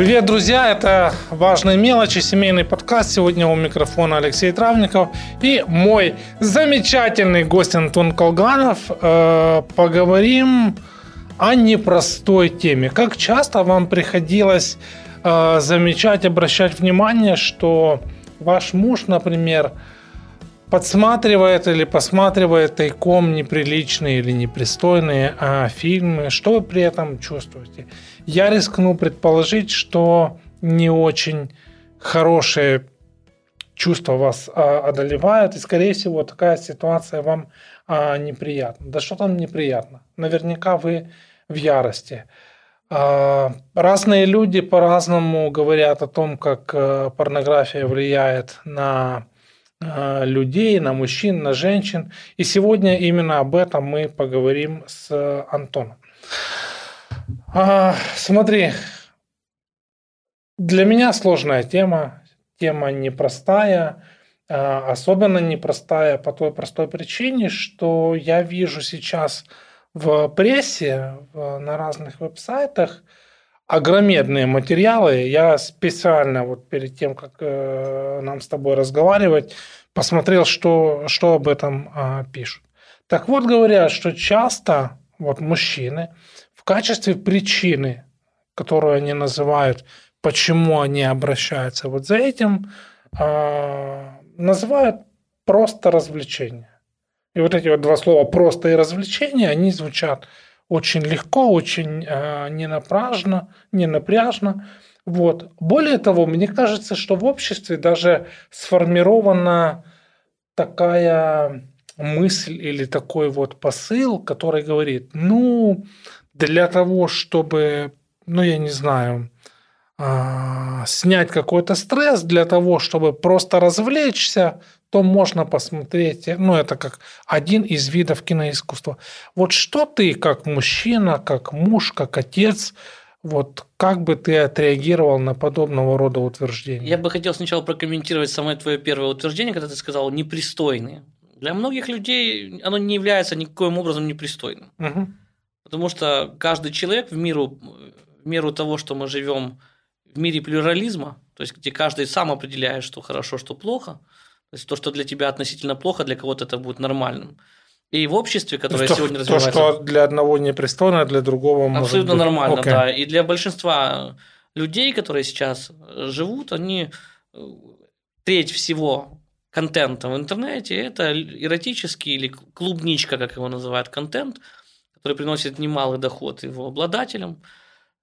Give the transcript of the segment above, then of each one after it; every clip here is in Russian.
Привет, друзья! Это «Важные мелочи», семейный подкаст. Сегодня у микрофона Алексей Травников и мой замечательный гость Антон Колганов. Э, поговорим о непростой теме. Как часто вам приходилось э, замечать, обращать внимание, что ваш муж, например, подсматривает или посматривает тайком неприличные или непристойные а, фильмы, что вы при этом чувствуете? Я рискну предположить, что не очень хорошие чувства вас а, одолевают, и, скорее всего, такая ситуация вам а, неприятна. Да что там неприятно? Наверняка вы в ярости. А, разные люди по-разному говорят о том, как а, порнография влияет на а, людей, на мужчин, на женщин. И сегодня именно об этом мы поговорим с Антоном. А, смотри, для меня сложная тема, тема непростая, а, особенно непростая по той простой причине, что я вижу сейчас в прессе, на разных веб-сайтах огромедные материалы. Я специально вот перед тем, как э, нам с тобой разговаривать, посмотрел, что, что об этом а, пишут. Так вот, говорят, что часто вот мужчины в качестве причины, которую они называют, почему они обращаются вот за этим, а, называют просто развлечение. И вот эти вот два слова «просто» и «развлечение», они звучат очень легко, очень э, ненапряжно, ненапряжно. Вот. Более того, мне кажется, что в обществе даже сформирована такая мысль или такой вот посыл, который говорит, ну, для того, чтобы, ну, я не знаю, а, снять какой-то стресс, для того, чтобы просто развлечься, то можно посмотреть, ну, это как один из видов киноискусства. Вот что ты, как мужчина, как муж, как отец, вот как бы ты отреагировал на подобного рода утверждения? Я бы хотел сначала прокомментировать самое твое первое утверждение, когда ты сказал непристойные. Для многих людей оно не является никоим образом непристойным. Угу. Потому что каждый человек в меру, в меру того, что мы живем в мире плюрализма, то есть где каждый сам определяет, что хорошо, что плохо, то есть то, что для тебя относительно плохо, для кого-то это будет нормальным. И в обществе, которое то, сегодня развивается... То, что для одного непристойно, для другого может Абсолютно быть... нормально, okay. да. И для большинства людей, которые сейчас живут, они э, треть всего контента в интернете – это эротический или клубничка, как его называют, контент, который приносит немалый доход его обладателям.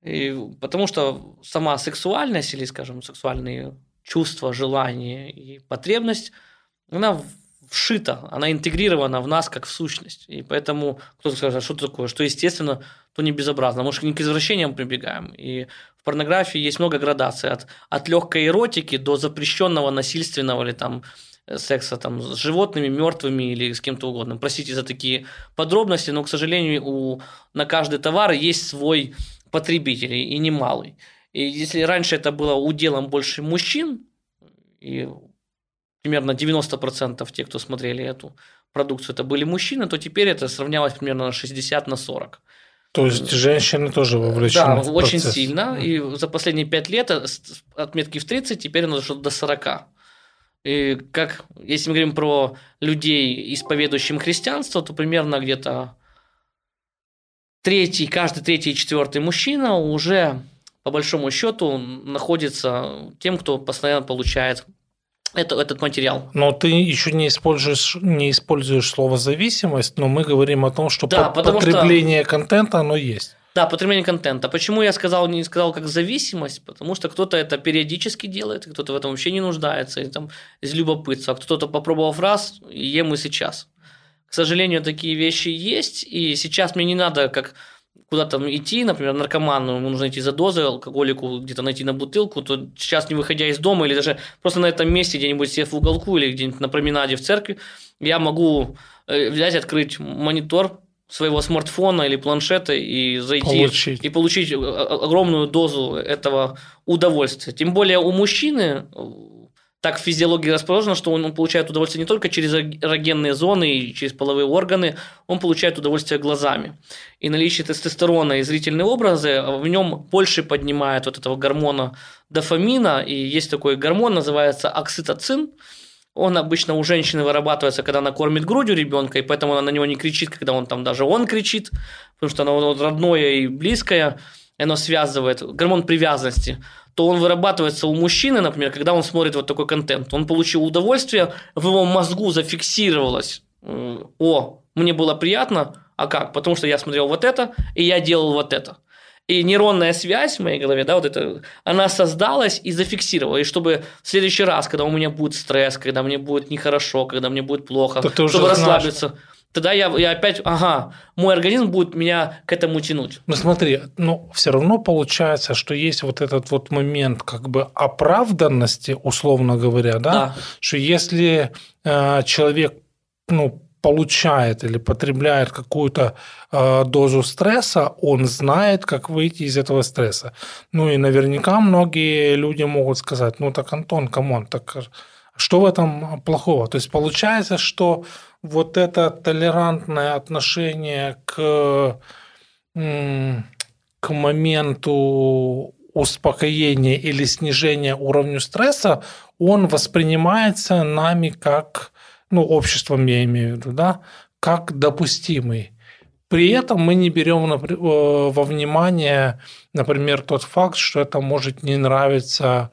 И потому что сама сексуальность или, скажем, сексуальные чувство, желание и потребность, она вшита, она интегрирована в нас как в сущность. И поэтому кто-то скажет, а что такое, что естественно, то не безобразно. Может, не к извращениям прибегаем. И в порнографии есть много градаций. От, от легкой эротики до запрещенного насильственного или там секса там, с животными, мертвыми или с кем-то угодно. Простите за такие подробности, но, к сожалению, у, на каждый товар есть свой потребитель, и немалый. И если раньше это было уделом больше мужчин, и примерно 90% тех, кто смотрели эту продукцию, это были мужчины, то теперь это сравнялось примерно на 60 на 40. То есть женщины тоже вовлечены Да, в очень сильно. И за последние 5 лет отметки в 30, теперь оно дошло до 40. И как, если мы говорим про людей, исповедующим христианство, то примерно где-то третий, каждый третий и четвертый мужчина уже по большому счету находится тем, кто постоянно получает это, этот материал. Но ты еще не используешь, не используешь слово зависимость, но мы говорим о том, что да, потребление что... контента оно есть. Да, потребление контента. Почему я сказал, не сказал как зависимость? Потому что кто-то это периодически делает, кто-то в этом вообще не нуждается, и там из любопытства. Кто-то попробовав раз, и ем и сейчас. К сожалению, такие вещи есть, и сейчас мне не надо как куда-то идти, например, наркоману, ему нужно идти за дозой, алкоголику где-то найти на бутылку, то сейчас, не выходя из дома, или даже просто на этом месте где-нибудь сев в уголку или где-нибудь на променаде в церкви, я могу э, взять, открыть монитор своего смартфона или планшета и зайти получить. и получить огромную дозу этого удовольствия. Тем более у мужчины так в физиологии расположено, что он, он получает удовольствие не только через эрогенные зоны и через половые органы, он получает удовольствие глазами. И наличие тестостерона и зрительные образы в нем больше поднимает вот этого гормона дофамина, и есть такой гормон, называется окситоцин, он обычно у женщины вырабатывается, когда она кормит грудью ребенка, и поэтому она на него не кричит, когда он там даже он кричит, потому что оно родное и близкое, и оно связывает, гормон привязанности то он вырабатывается у мужчины, например, когда он смотрит вот такой контент. Он получил удовольствие, в его мозгу зафиксировалось, э, о, мне было приятно, а как? Потому что я смотрел вот это, и я делал вот это. И нейронная связь в моей голове, да, вот это, она создалась и зафиксировала. И чтобы в следующий раз, когда у меня будет стресс, когда мне будет нехорошо, когда мне будет плохо, чтобы расслабиться, знаешь тогда я, я опять, ага, мой организм будет меня к этому тянуть. Ну смотри, но все равно получается, что есть вот этот вот момент как бы оправданности, условно говоря, да, да. что если э, человек, ну, получает или потребляет какую-то э, дозу стресса, он знает, как выйти из этого стресса. Ну и наверняка многие люди могут сказать, ну так, Антон, come on, так что в этом плохого? То есть получается, что вот это толерантное отношение к, к моменту успокоения или снижения уровня стресса, он воспринимается нами как, ну, обществом я имею в виду, да, как допустимый. При этом мы не берем э, во внимание, например, тот факт, что это может не нравиться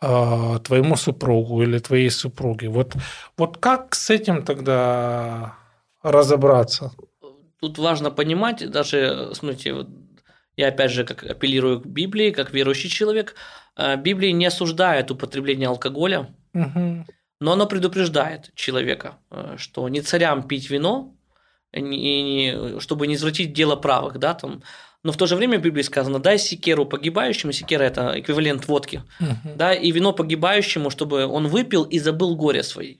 а, твоему супругу или твоей супруге. Вот, вот как с этим тогда разобраться? Тут важно понимать, даже, смотрите, я опять же как апеллирую к Библии, как верующий человек, а, Библия не осуждает употребление алкоголя, угу. Но она предупреждает человека, а, что не царям пить вино, и не, чтобы не извратить дело правых, да, там, но в то же время в Библии сказано, дай секеру погибающему, секера – это эквивалент водки, угу. да, и вино погибающему, чтобы он выпил и забыл горе свои.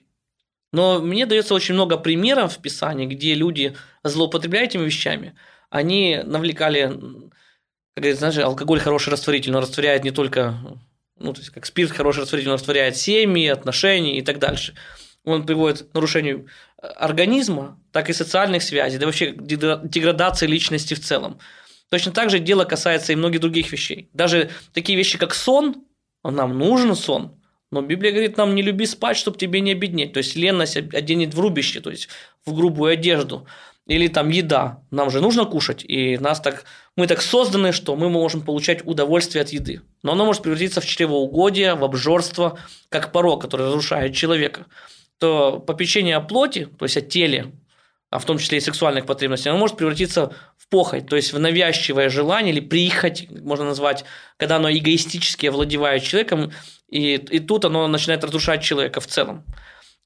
Но мне дается очень много примеров в Писании, где люди, злоупотребляя этими вещами, они навлекали, как говорится, знаешь, алкоголь хороший растворитель, но растворяет не только, ну, то есть как спирт хороший растворитель, но растворяет семьи, отношения и так дальше. Он приводит к нарушению организма, так и социальных связей, да вообще деградации личности в целом. Точно так же дело касается и многих других вещей. Даже такие вещи, как сон, нам нужен сон, но Библия говорит нам, не люби спать, чтобы тебе не обеднеть. То есть ленность оденет в рубище, то есть в грубую одежду. Или там еда. Нам же нужно кушать. И нас так, мы так созданы, что мы можем получать удовольствие от еды. Но оно может превратиться в чревоугодие, в обжорство, как порог, который разрушает человека. То попечение о плоти, то есть о теле, а в том числе и сексуальных потребностей, оно может превратиться в похоть, то есть в навязчивое желание или прихоть, можно назвать, когда оно эгоистически овладевает человеком, и, и тут оно начинает разрушать человека в целом.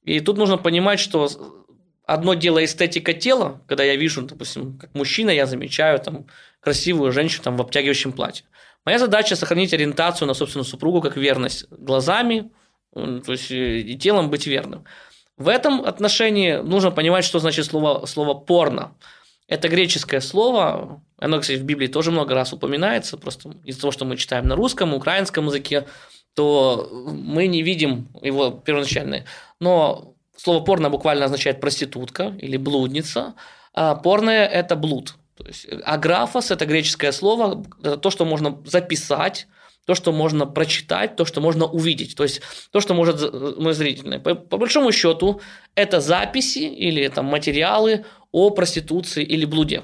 И тут нужно понимать, что одно дело эстетика тела, когда я вижу, допустим, как мужчина, я замечаю там красивую женщину там, в обтягивающем платье. Моя задача сохранить ориентацию на собственную супругу как верность глазами, то есть и телом быть верным. В этом отношении нужно понимать, что значит слово, слово «порно». Это греческое слово, оно, кстати, в Библии тоже много раз упоминается, просто из-за того, что мы читаем на русском, украинском языке, то мы не видим его первоначальное. Но слово «порно» буквально означает проститутка или блудница, а порное – это блуд. То есть аграфос – это греческое слово, это то, что можно записать, то, что можно прочитать, то, что можно увидеть, то есть то, что может мой зрительный. По, по большому счету, это записи или там, материалы о проституции или блуде.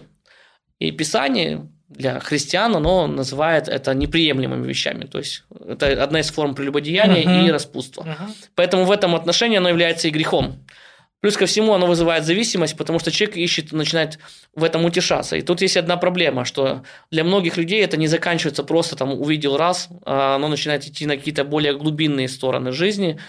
И Писание для христиан, оно называет это неприемлемыми вещами. То есть это одна из форм прелюбодеяния uh-huh. и распутства. Uh-huh. Поэтому в этом отношении оно является и грехом. Плюс ко всему оно вызывает зависимость, потому что человек ищет, начинает в этом утешаться. И тут есть одна проблема, что для многих людей это не заканчивается просто там увидел раз, а оно начинает идти на какие-то более глубинные стороны жизни.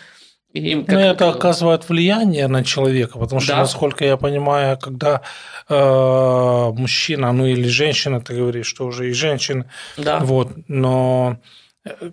Им как... Но это оказывает влияние на человека, потому что, да. насколько я понимаю, когда э, мужчина, ну или женщина, ты говоришь, что уже и женщина, да. вот, но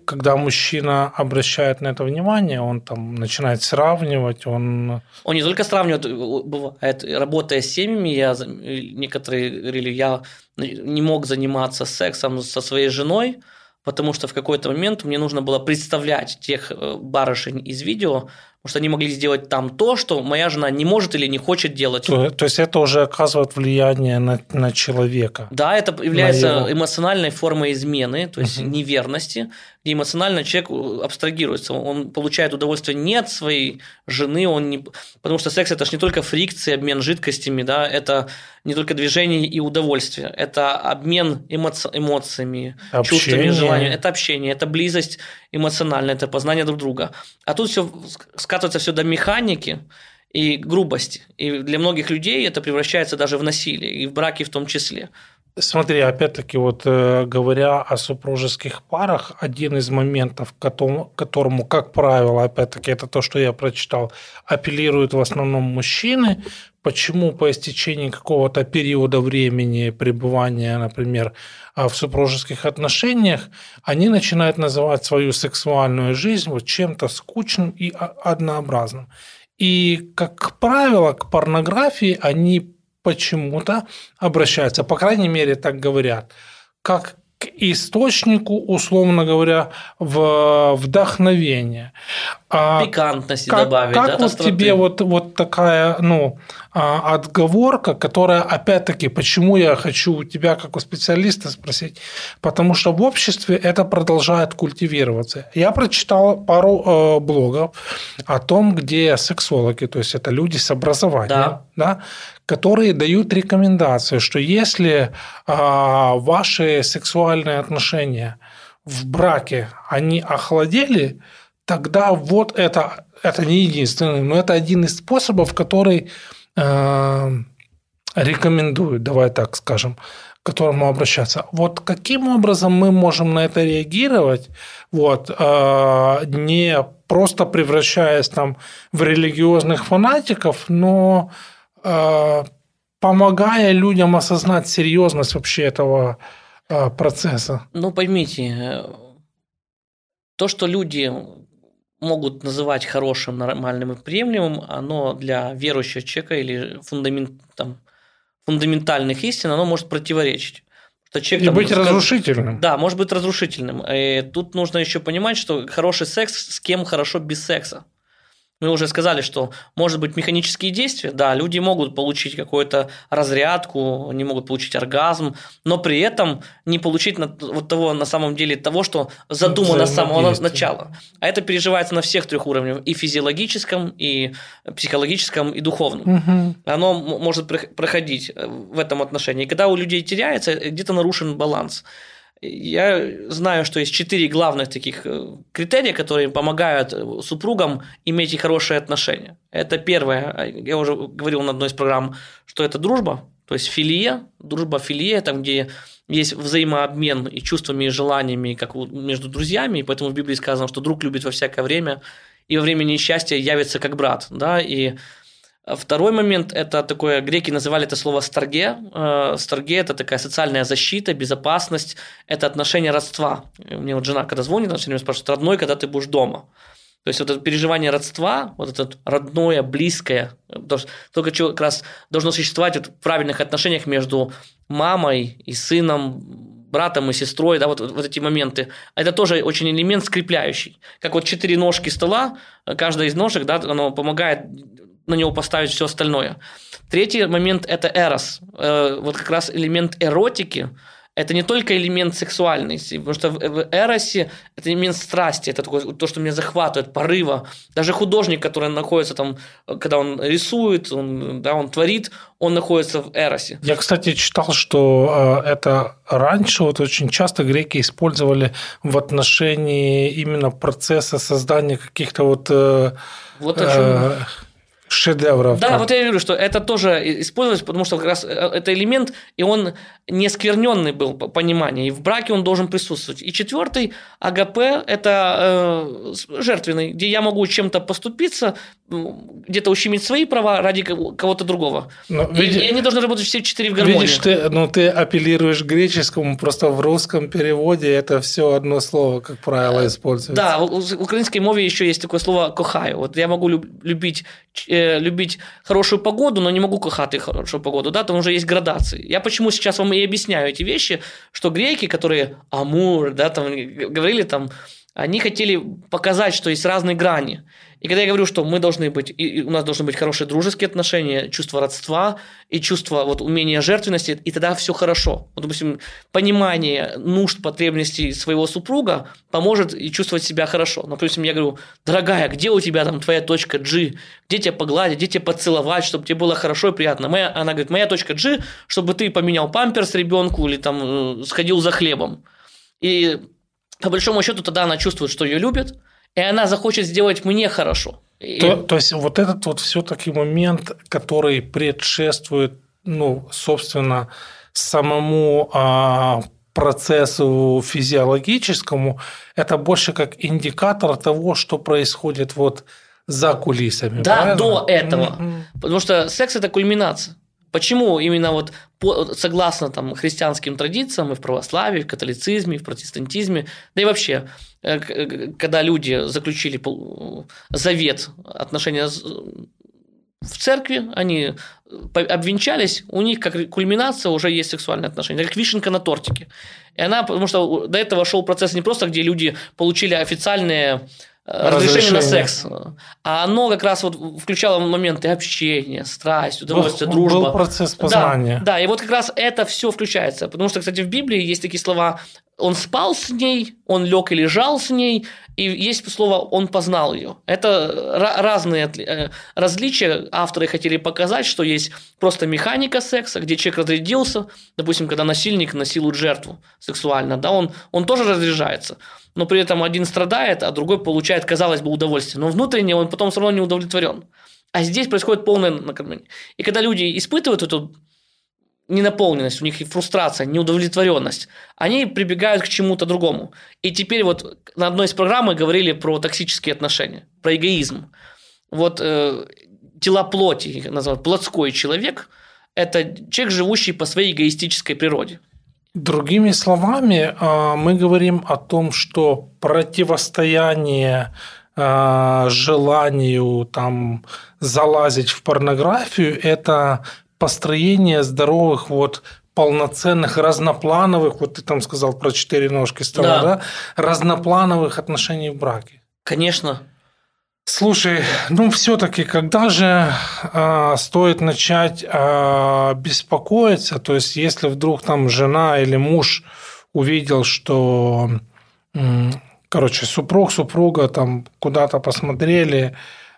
когда мужчина обращает на это внимание, он там начинает сравнивать, он... Он не только сравнивает, бывает, работая с семьями, я, некоторые говорили, я не мог заниматься сексом со своей женой, потому что в какой-то момент мне нужно было представлять тех э, барышень из видео, потому что они могли сделать там то, что моя жена не может или не хочет делать. То, то есть это уже оказывает влияние на, на человека. Да, это является его... эмоциональной формой измены, то есть угу. неверности, где эмоционально человек э, абстрагируется, он получает удовольствие не от своей жены, он не... потому что секс это же не только фрикции, обмен жидкостями, да, это не только движение и удовольствие, это обмен эмоци... эмоциями, общение. чувствами, желаниями, это общение, это близость эмоциональная, это познание друг друга. А тут все скатывается все до механики, и грубости. И для многих людей это превращается даже в насилие, и в браке в том числе. Смотри, опять-таки, вот э, говоря о супружеских парах, один из моментов, которому, которому, как правило, опять-таки, это то, что я прочитал, апеллируют в основном мужчины. Почему по истечении какого-то периода времени пребывания, например, а, в супружеских отношениях, они начинают называть свою сексуальную жизнь вот чем-то скучным и однообразным. И, как правило, к порнографии они почему-то обращаются, по крайней мере, так говорят, как к источнику, условно говоря, в вдохновения. А Пикантности как, добавить. Как да, вот тебе вот, вот такая ну, отговорка, которая, опять-таки, почему я хочу у тебя, как у специалиста, спросить? Потому что в обществе это продолжает культивироваться. Я прочитал пару э, блогов о том, где сексологи, то есть это люди с образованием, да. Да, которые дают рекомендации, что если а, ваши сексуальные отношения в браке, они охладели, тогда вот это, это не единственный, но это один из способов, который рекомендуют, давай так скажем, к которому обращаться. Вот каким образом мы можем на это реагировать, вот, э, не просто превращаясь там в религиозных фанатиков, но Э, помогая людям осознать серьезность вообще этого э, процесса. Ну, поймите, э, то, что люди могут называть хорошим, нормальным и приемлемым, оно для верующего человека или фундамент, там, фундаментальных истин, оно может противоречить. Что человек, и там, быть скажет, разрушительным. Да, может быть разрушительным. И тут нужно еще понимать, что хороший секс с кем хорошо без секса. Мы уже сказали, что может быть механические действия, да, люди могут получить какую-то разрядку, они могут получить оргазм, но при этом не получить вот того на самом деле того, что задумано с самого начала. А это переживается на всех трех уровнях, и физиологическом, и психологическом, и духовном. Угу. Оно может проходить э, в этом отношении. И когда у людей теряется, где-то нарушен баланс. Я знаю, что есть четыре главных таких э, критерия, которые помогают э, супругам иметь хорошие отношения. Это первое, а, я уже говорил на одной из программ, что это дружба, то есть филия, дружба филия, там, где есть взаимообмен и чувствами, и желаниями, как между друзьями, и поэтому в Библии сказано, что друг любит во всякое время, и во время несчастья явится как брат, да, и Второй момент – это такое, греки называли это слово «старге». Э, «Старге» – это такая социальная защита, безопасность, это отношение родства. Мне вот жена, когда звонит, она все время спрашивает, родной, когда ты будешь дома? То есть вот это переживание родства, вот это родное, близкое, только что как раз должно существовать вот в правильных отношениях между мамой и сыном, братом и сестрой, да, вот, вот эти моменты. Это тоже очень элемент скрепляющий. Как вот четыре ножки стола, каждая из ножек, да, оно помогает на него поставить все остальное. Третий момент – это эрос. Э, вот как раз элемент эротики – это не только элемент сексуальности, потому что в эросе это элемент страсти, это такое, то, что меня захватывает, порыва. Даже художник, который находится там, когда он рисует, он, да, он творит, он находится в эросе. Я, кстати, читал, что э, это раньше вот очень часто греки использовали в отношении именно процесса создания каких-то вот... Э, вот о чем... э, шедевров. Да, вот я говорю, что это тоже использовалось, потому что как раз э, это элемент, и он не скверненный был по пониманию, и в браке он должен присутствовать. И четвертый АГП – это э, жертвенный, где я могу чем-то поступиться, где-то ущемить свои права ради кого-то другого. Но, и, види... и они должны работать все четыре в гармонии. Видишь, ты, ну, ты апеллируешь к греческому, просто в русском переводе это все одно слово, как правило, используется. Да, в украинской мове еще есть такое слово «кохаю». Вот я могу любить э, любить хорошую погоду, но не могу кохать хорошую погоду, да, там уже есть градации. Я почему сейчас вам и объясняю эти вещи, что греки, которые Амур, да, там говорили там, они хотели показать, что есть разные грани. И когда я говорю, что мы должны быть, и у нас должны быть хорошие дружеские отношения, чувство родства и чувство вот умения жертвенности, и тогда все хорошо. Вот, допустим, понимание нужд, потребностей своего супруга поможет и чувствовать себя хорошо. Допустим, я говорю, дорогая, где у тебя там твоя точка G? Где тебя погладить, где тебя поцеловать, чтобы тебе было хорошо и приятно? Моя, она говорит, моя точка G, чтобы ты поменял памперс ребенку или там э, сходил за хлебом. И по большому счету тогда она чувствует, что ее любят, и она захочет сделать мне хорошо. То, то есть вот этот вот все-таки момент, который предшествует, ну, собственно, самому а, процессу физиологическому, это больше как индикатор того, что происходит вот за кулисами. Да, правильно? до этого. Mm-hmm. Потому что секс это кульминация. Почему именно вот по, согласно там христианским традициям и в православии, в католицизме, в протестантизме, да и вообще, э, когда люди заключили завет отношения в церкви, они обвенчались, у них как кульминация уже есть сексуальные отношения, как вишенка на тортике. И она, потому что до этого шел процесс не просто, где люди получили официальные разрешение, разрешение на секс. А оно как раз вот включало моменты общения, страсть, удовольствие, был, дружба. Был процесс познания. Да, да, и вот как раз это все включается. Потому что, кстати, в Библии есть такие слова он спал с ней, он лег и лежал с ней, и есть слово «он познал ее». Это разные э, различия. Авторы хотели показать, что есть просто механика секса, где человек разрядился, допустим, когда насильник насилует жертву сексуально, да, он, он тоже разряжается но при этом один страдает, а другой получает, казалось бы, удовольствие. Но внутренне он потом все равно не удовлетворен. А здесь происходит полное накормление. И когда люди испытывают эту ненаполненность, у них и фрустрация, неудовлетворенность, они прибегают к чему-то другому. И теперь вот на одной из программ мы говорили про токсические отношения, про эгоизм. Вот э, тела плоти, их называют плотской человек, это человек, живущий по своей эгоистической природе. Другими словами, а, мы говорим о том, что противостояние а, желанию там залазить в порнографию – это построение здоровых вот полноценных, разноплановых, вот ты там сказал про четыре ножки стола, да. да? Разноплановых отношений в браке. Конечно. Слушай, ну все-таки, когда же э, стоит начать э, беспокоиться? То есть, если вдруг там жена или муж увидел, что, э, короче, супруг, супруга там куда-то посмотрели,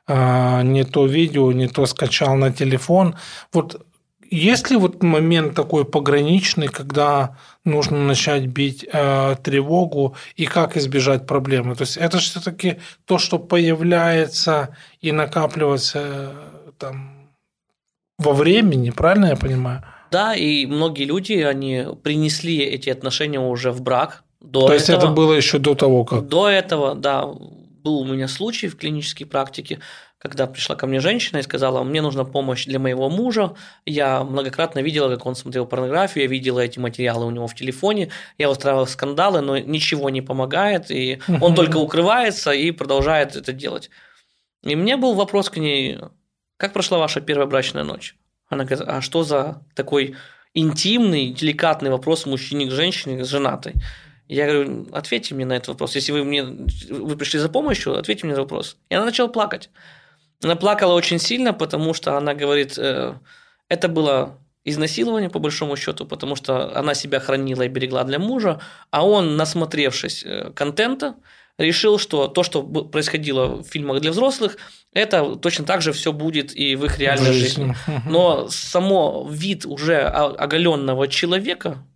не то видео, не то скачал на телефон, вот есть ли вот момент такой пограничный, когда нужно начать бить э, тревогу и как избежать проблемы? То есть это все-таки то, что появляется и накапливается э, там во времени, правильно я понимаю? Да, и многие люди, они принесли эти отношения уже в брак. До То этого. есть это было еще до того, как? До этого, да. Был у меня случай в клинической практике, когда пришла ко мне женщина и сказала, мне нужна помощь для моего мужа, я многократно видела, как он смотрел порнографию, я видела эти материалы у него в телефоне, я устраивала скандалы, но ничего не помогает, и он только укрывается и продолжает это делать. И мне был вопрос к ней, как прошла ваша первая брачная ночь? Она говорит, а что за такой интимный, деликатный вопрос мужчине к женщине, с женатой? Я говорю, ответьте мне на этот вопрос. Если вы мне вы пришли за помощью, ответьте мне на вопрос. И она начала плакать. Она плакала очень сильно, потому что она говорит, э, это было изнасилование, по большому счету, потому что она себя хранила и берегла для мужа, а он, насмотревшись э, контента, решил, что то, что происходило в фильмах для взрослых, это точно так же все будет и в их реальной жизни. Но само вид уже оголенного человека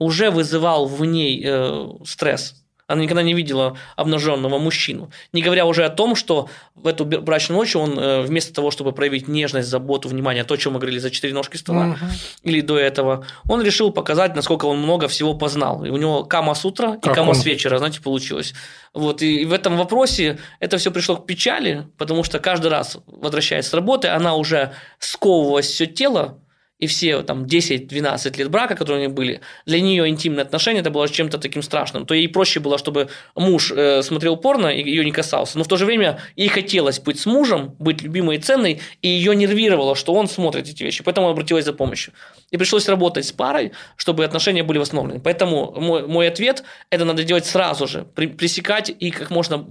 уже вызывал в ней э, стресс. Она никогда не видела обнаженного мужчину. Не говоря уже о том, что в эту брачную ночь он э, вместо того, чтобы проявить нежность, заботу, внимание, то, о чем мы говорили за четыре ножки стола, угу. или до этого, он решил показать, насколько он много всего познал. И у него кама с утра и кама он? с вечера, знаете, получилось. Вот, и в этом вопросе это все пришло к печали, потому что каждый раз, возвращаясь с работы, она уже сковывалась все тело, и все там 10-12 лет брака, которые у них были, для нее интимные отношения это было чем-то таким страшным. То ей проще было, чтобы муж э, смотрел порно и ее не касался. Но в то же время ей хотелось быть с мужем, быть любимой и ценной, и ее нервировало, что он смотрит эти вещи. Поэтому она обратилась за помощью. И пришлось работать с парой, чтобы отношения были восстановлены. Поэтому мой, мой ответ – это надо делать сразу же, при, пресекать и как можно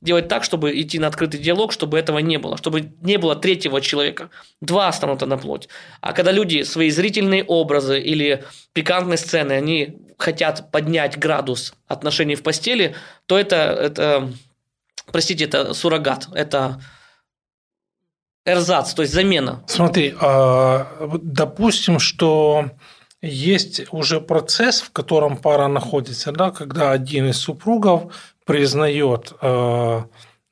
делать так, чтобы идти на открытый диалог, чтобы этого не было, чтобы не было третьего человека. Два останутся на плоть. А когда люди свои зрительные образы или пикантные сцены, они хотят поднять градус отношений в постели, то это, это простите, это суррогат, это эрзац, то есть замена. Смотри, а, допустим, что есть уже процесс, в котором пара находится, да, когда один из супругов признает а,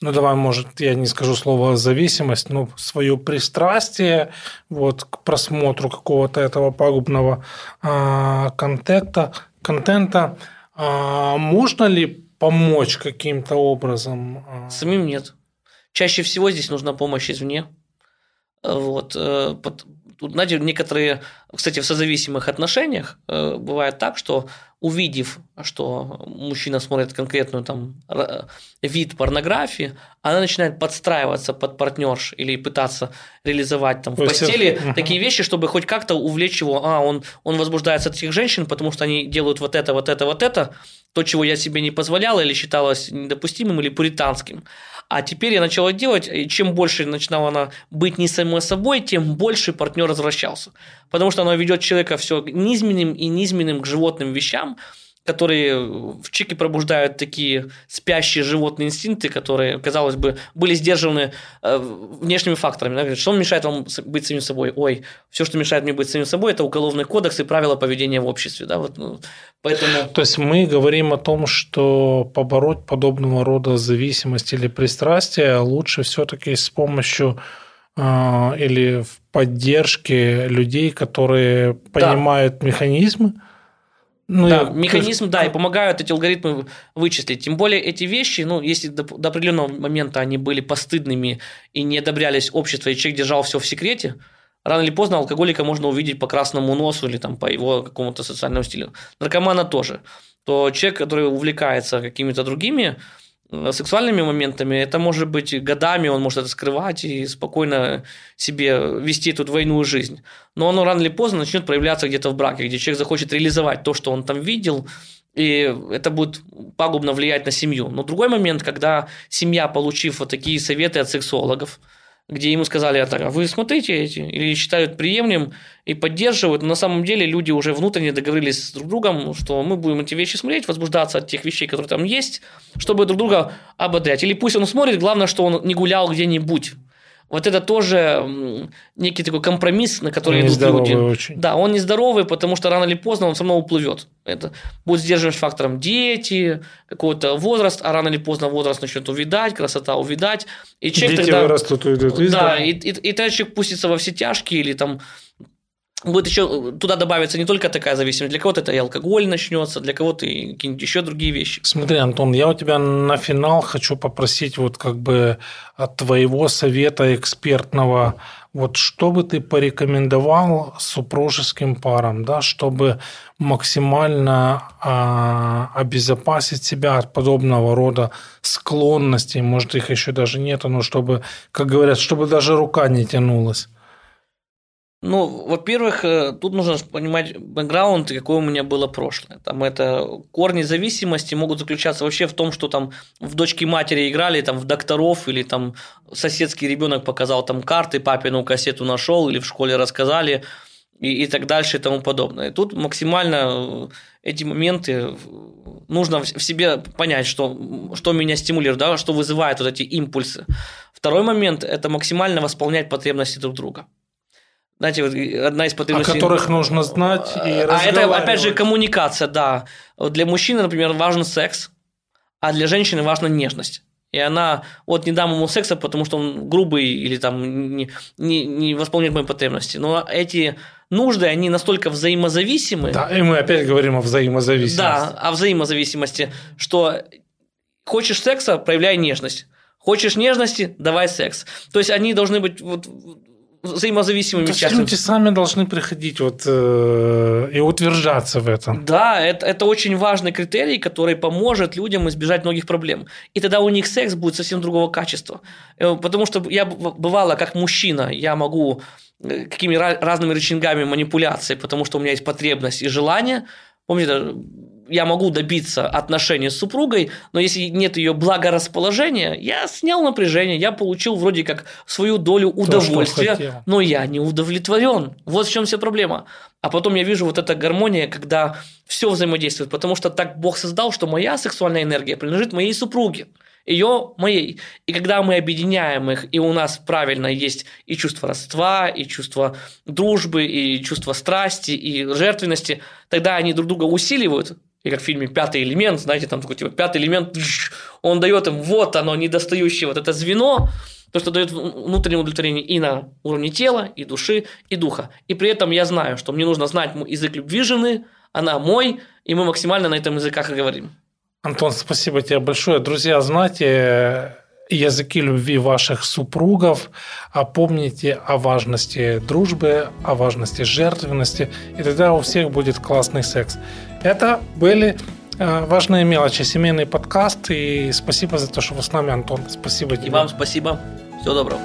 ну давай, может, я не скажу слово зависимость, но свое пристрастие вот, к просмотру какого-то этого пагубного а, контента, контента, а, можно ли помочь каким-то образом? А? Самим нет. Чаще всего здесь нужна помощь извне. Вот. Э, тут, знаете, некоторые, кстати, в созависимых отношениях э, бывает так, что увидев, что мужчина смотрит конкретную там вид порнографии, она начинает подстраиваться под партнерш или пытаться реализовать там в постели угу. такие вещи, чтобы хоть как-то увлечь его. А, он, он возбуждается от этих женщин, потому что они делают вот это, вот это, вот это, то, чего я себе не позволяла или считалось недопустимым или пуританским. А теперь я начала делать, и чем больше начинала она быть не самой собой, тем больше партнер возвращался. Потому что она ведет человека все низменным и низменным к животным вещам, которые в чеке пробуждают такие спящие животные инстинкты, которые, казалось бы, были сдержаны э, внешними факторами. Да? Что мешает вам быть самим собой? Ой, все, что мешает мне быть самим собой, это уголовный кодекс и правила поведения в обществе. Да? Вот, ну, поэтому... То есть мы говорим о том, что побороть подобного рода зависимость или пристрастие лучше все-таки с помощью э, или в поддержке людей, которые понимают да. механизмы. Ну, да, механизм, да, и помогают эти алгоритмы вычислить. Тем более эти вещи, ну, если до, до определенного момента они были постыдными и не одобрялись обществом, и человек держал все в секрете, рано или поздно алкоголика можно увидеть по красному носу или там, по его какому-то социальному стилю. Наркомана тоже. То человек, который увлекается какими-то другими сексуальными моментами, это может быть годами, он может это скрывать и спокойно себе вести тут двойную жизнь. Но оно рано или поздно начнет проявляться где-то в браке, где человек захочет реализовать то, что он там видел, и это будет пагубно влиять на семью. Но другой момент, когда семья, получив вот такие советы от сексологов, где ему сказали, а вы смотрите эти, или считают приемлемым и поддерживают, но на самом деле люди уже внутренне договорились с друг другом, что мы будем эти вещи смотреть, возбуждаться от тех вещей, которые там есть, чтобы друг друга ободрять. Или пусть он смотрит, главное, что он не гулял где-нибудь. Вот это тоже некий такой компромисс, на который он идут люди. Очень. Да, он нездоровый, потому что рано или поздно он все равно уплывет. Это будет сдерживающим фактором дети, какой-то возраст, а рано или поздно возраст начнет увидать, красота увидать. И человек дети тогда, вырастут, уйдут. Да, и, и, и тогда человек пустится во все тяжкие или там будет еще туда добавится не только такая зависимость, для кого-то это и алкоголь начнется, для кого-то и какие-нибудь еще другие вещи. Смотри, Антон, я у тебя на финал хочу попросить вот как бы от твоего совета экспертного, вот что бы ты порекомендовал супружеским парам, да, чтобы максимально а, обезопасить себя от подобного рода склонностей, может их еще даже нет, но чтобы, как говорят, чтобы даже рука не тянулась. Ну, во-первых, э, тут нужно понимать бэкграунд, какое у меня было прошлое. Там это корни зависимости могут заключаться вообще в том, что там в дочки матери играли, там в докторов, или там соседский ребенок показал там карты, папину кассету нашел, или в школе рассказали, и, и так дальше и тому подобное. И тут максимально э, эти моменты нужно в себе понять, что, что меня стимулирует, да, что вызывает вот эти импульсы. Второй момент – это максимально восполнять потребности друг друга. Знаете, вот одна из потребностей... О которых нужно знать и А это, опять же, коммуникация, да. Вот для мужчины, например, важен секс, а для женщины важна нежность. И она, вот не дам ему секса, потому что он грубый или там не, не, не восполняет мои потребности. Но эти нужды, они настолько взаимозависимы. Да, и мы опять говорим о взаимозависимости. Да, о взаимозависимости, что хочешь секса, проявляй нежность. Хочешь нежности, давай секс. То есть они должны быть вот взаимозависимыми То есть люди сами должны приходить вот, э, и утверждаться в этом. Да, это, это очень важный критерий, который поможет людям избежать многих проблем. И тогда у них секс будет совсем другого качества. Э, потому что я бывало, как мужчина, я могу э, какими разными рычагами манипуляции, потому что у меня есть потребность и желание. Помните, я могу добиться отношений с супругой, но если нет ее благорасположения, я снял напряжение, я получил вроде как свою долю удовольствия, То, но я не удовлетворен. Вот в чем вся проблема. А потом я вижу вот эта гармония, когда все взаимодействует, потому что так Бог создал, что моя сексуальная энергия принадлежит моей супруге ее моей. И когда мы объединяем их, и у нас правильно есть и чувство родства, и чувство дружбы, и чувство страсти, и жертвенности, тогда они друг друга усиливают, и как в фильме «Пятый элемент», знаете, там такой типа «Пятый элемент», он дает им вот оно, недостающее вот это звено, то, что дает внутреннее удовлетворение и на уровне тела, и души, и духа. И при этом я знаю, что мне нужно знать язык любви жены, она мой, и мы максимально на этом языках и говорим. Антон, спасибо тебе большое. Друзья, знайте языки любви ваших супругов, а помните о важности дружбы, о важности жертвенности, и тогда у всех будет классный секс. Это были э, важные мелочи, семейный подкаст, и спасибо за то, что вы с нами, Антон. Спасибо тебе. И вам спасибо. Всего доброго.